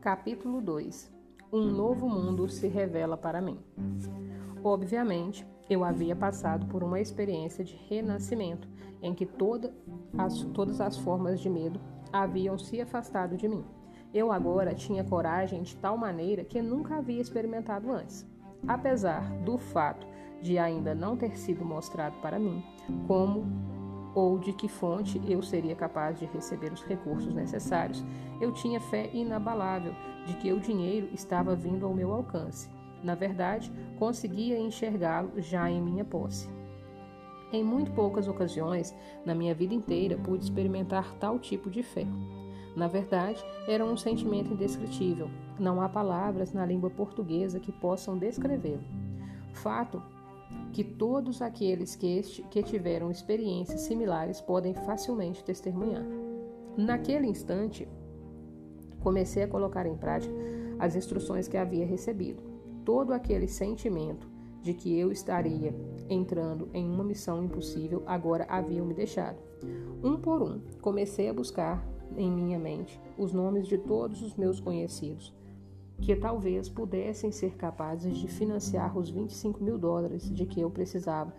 Capítulo 2 Um novo mundo se revela para mim. Obviamente, eu havia passado por uma experiência de renascimento em que toda as, todas as formas de medo haviam se afastado de mim. Eu agora tinha coragem de tal maneira que nunca havia experimentado antes. Apesar do fato de ainda não ter sido mostrado para mim como ou de que fonte eu seria capaz de receber os recursos necessários, eu tinha fé inabalável de que o dinheiro estava vindo ao meu alcance. Na verdade, conseguia enxergá-lo já em minha posse. Em muito poucas ocasiões, na minha vida inteira, pude experimentar tal tipo de fé. Na verdade, era um sentimento indescritível. Não há palavras na língua portuguesa que possam descrevê-lo. Fato que todos aqueles que, este, que tiveram experiências similares podem facilmente testemunhar. Naquele instante, comecei a colocar em prática as instruções que havia recebido. Todo aquele sentimento de que eu estaria entrando em uma missão impossível agora haviam me deixado. Um por um, comecei a buscar em minha mente os nomes de todos os meus conhecidos, que talvez pudessem ser capazes de financiar os 25 mil dólares de que eu precisava,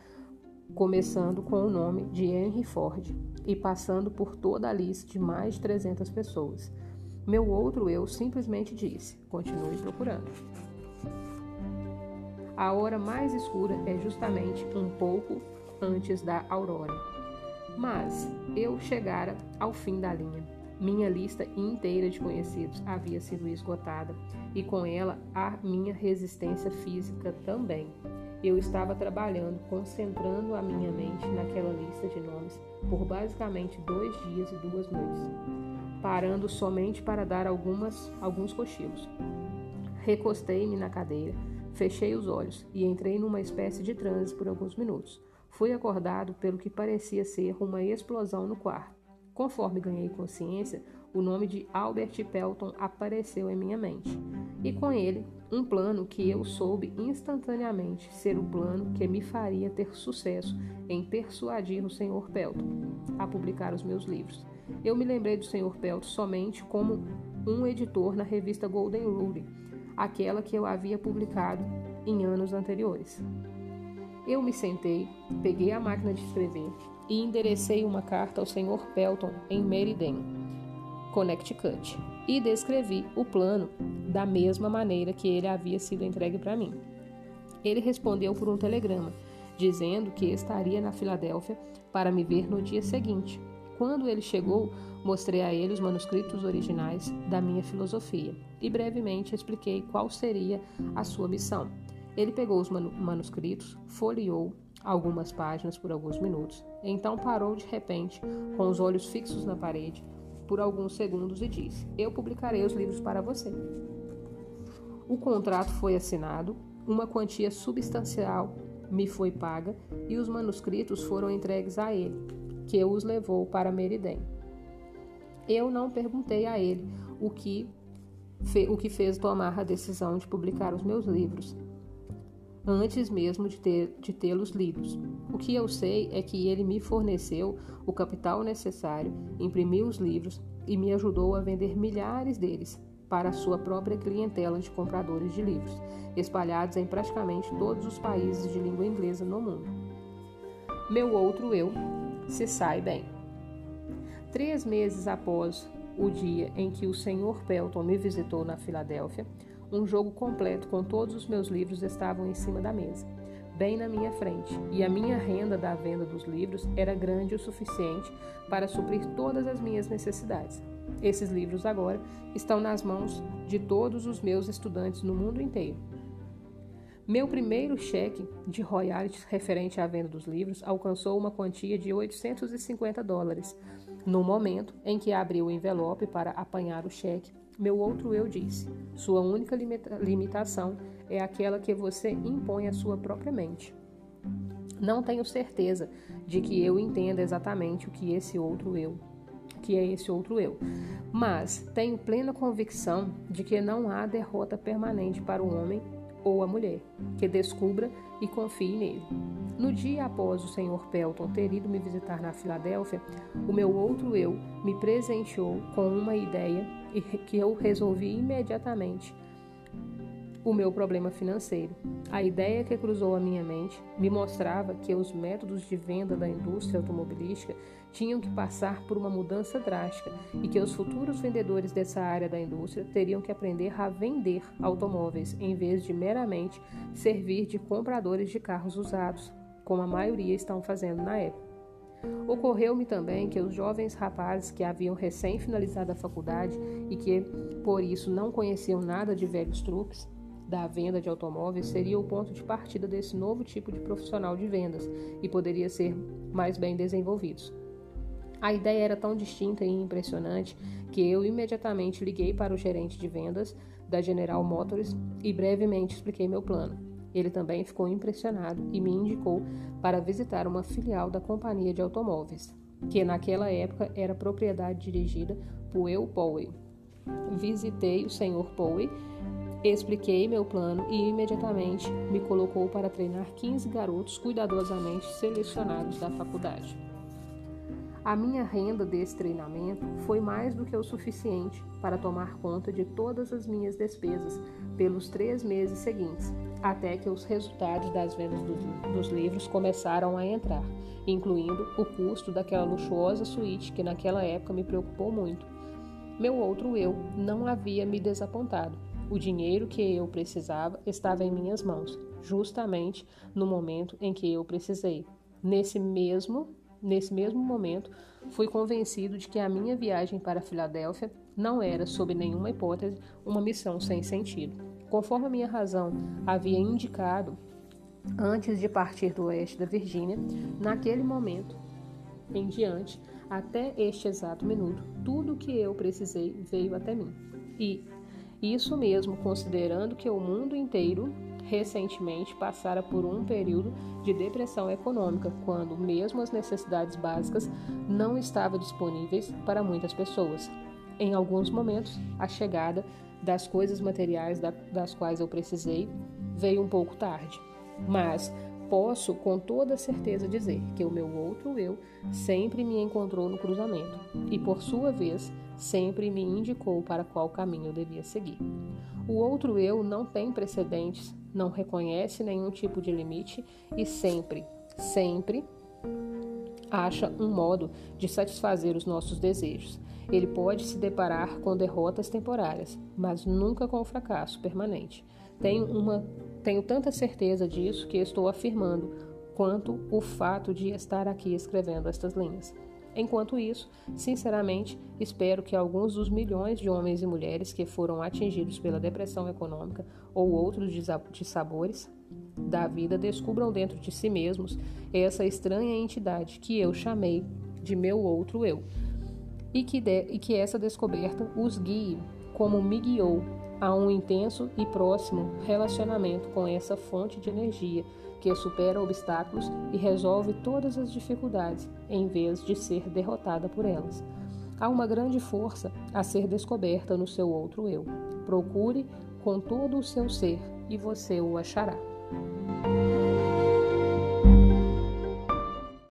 começando com o nome de Henry Ford e passando por toda a lista de mais de 300 pessoas. Meu outro eu simplesmente disse: continue procurando. A hora mais escura é justamente um pouco antes da aurora. Mas eu chegara ao fim da linha. Minha lista inteira de conhecidos havia sido esgotada e com ela a minha resistência física também. Eu estava trabalhando, concentrando a minha mente naquela lista de nomes por basicamente dois dias e duas noites, parando somente para dar algumas, alguns cochilos. Recostei-me na cadeira, fechei os olhos e entrei numa espécie de transe por alguns minutos. Fui acordado pelo que parecia ser uma explosão no quarto. Conforme ganhei consciência, o nome de Albert Pelton apareceu em minha mente, e com ele um plano que eu soube instantaneamente ser o plano que me faria ter sucesso em persuadir o Sr. Pelton a publicar os meus livros. Eu me lembrei do Sr. Pelton somente como um editor na revista Golden Rule, aquela que eu havia publicado em anos anteriores. Eu me sentei, peguei a máquina de escrever e enderecei uma carta ao Sr. Pelton em Meriden, Connecticut, e descrevi o plano da mesma maneira que ele havia sido entregue para mim. Ele respondeu por um telegrama, dizendo que estaria na Filadélfia para me ver no dia seguinte. Quando ele chegou, mostrei a ele os manuscritos originais da minha filosofia e brevemente expliquei qual seria a sua missão. Ele pegou os manuscritos, folheou algumas páginas por alguns minutos, então parou de repente, com os olhos fixos na parede, por alguns segundos e disse: Eu publicarei os livros para você. O contrato foi assinado, uma quantia substancial me foi paga e os manuscritos foram entregues a ele, que os levou para Meriden. Eu não perguntei a ele o que, o que fez tomar a decisão de publicar os meus livros, antes mesmo de, ter, de tê-los lidos. O que eu sei é que ele me forneceu o capital necessário, imprimiu os livros e me ajudou a vender milhares deles para a sua própria clientela de compradores de livros, espalhados em praticamente todos os países de língua inglesa no mundo. Meu outro eu se sai bem. Três meses após o dia em que o Sr. Pelton me visitou na Filadélfia, um jogo completo com todos os meus livros estavam em cima da mesa, bem na minha frente, e a minha renda da venda dos livros era grande o suficiente para suprir todas as minhas necessidades. Esses livros agora estão nas mãos de todos os meus estudantes no mundo inteiro. Meu primeiro cheque de royalties referente à venda dos livros alcançou uma quantia de 850 dólares. No momento em que abri o envelope para apanhar o cheque, meu outro eu disse: Sua única limita limitação é aquela que você impõe à sua própria mente. Não tenho certeza de que eu entenda exatamente o que esse outro eu, que é esse outro eu, mas tenho plena convicção de que não há derrota permanente para o homem ou a mulher, que descubra e confie nele. No dia após o Sr. Pelton ter ido me visitar na Filadélfia, o meu outro eu me presenteou com uma ideia que eu resolvi imediatamente o meu problema financeiro. A ideia que cruzou a minha mente me mostrava que os métodos de venda da indústria automobilística tinham que passar por uma mudança drástica e que os futuros vendedores dessa área da indústria teriam que aprender a vender automóveis em vez de meramente servir de compradores de carros usados, como a maioria estão fazendo na época. Ocorreu-me também que os jovens rapazes que haviam recém finalizado a faculdade e que, por isso, não conheciam nada de velhos truques, da venda de automóveis seria o ponto de partida desse novo tipo de profissional de vendas e poderia ser mais bem desenvolvidos. A ideia era tão distinta e impressionante que eu imediatamente liguei para o gerente de vendas da General Motors e brevemente expliquei meu plano. Ele também ficou impressionado e me indicou para visitar uma filial da companhia de automóveis, que naquela época era propriedade dirigida por Eu Powell. Visitei o Sr. Powell Expliquei meu plano e imediatamente me colocou para treinar 15 garotos cuidadosamente selecionados da faculdade. A minha renda desse treinamento foi mais do que o suficiente para tomar conta de todas as minhas despesas pelos três meses seguintes, até que os resultados das vendas do, dos livros começaram a entrar, incluindo o custo daquela luxuosa suíte que naquela época me preocupou muito. Meu outro eu não havia me desapontado o dinheiro que eu precisava estava em minhas mãos, justamente no momento em que eu precisei. Nesse mesmo, nesse mesmo momento, fui convencido de que a minha viagem para Filadélfia não era, sob nenhuma hipótese, uma missão sem sentido. Conforme a minha razão havia indicado antes de partir do oeste da Virgínia, naquele momento em diante, até este exato minuto, tudo o que eu precisei veio até mim. E isso mesmo, considerando que o mundo inteiro recentemente passara por um período de depressão econômica, quando mesmo as necessidades básicas não estavam disponíveis para muitas pessoas. Em alguns momentos, a chegada das coisas materiais das quais eu precisei veio um pouco tarde, mas posso com toda certeza dizer que o meu outro eu sempre me encontrou no cruzamento e, por sua vez, sempre me indicou para qual caminho eu devia seguir. O outro eu não tem precedentes, não reconhece nenhum tipo de limite e sempre, sempre acha um modo de satisfazer os nossos desejos. Ele pode se deparar com derrotas temporárias, mas nunca com fracasso permanente. Tenho, uma, tenho tanta certeza disso que estou afirmando quanto o fato de estar aqui escrevendo estas linhas. Enquanto isso, sinceramente, espero que alguns dos milhões de homens e mulheres que foram atingidos pela depressão econômica ou outros dissabores da vida descubram dentro de si mesmos essa estranha entidade que eu chamei de meu outro eu, e que, de, e que essa descoberta os guie, como me guiou, a um intenso e próximo relacionamento com essa fonte de energia que supera obstáculos e resolve todas as dificuldades, em vez de ser derrotada por elas. Há uma grande força a ser descoberta no seu outro eu. Procure com todo o seu ser e você o achará.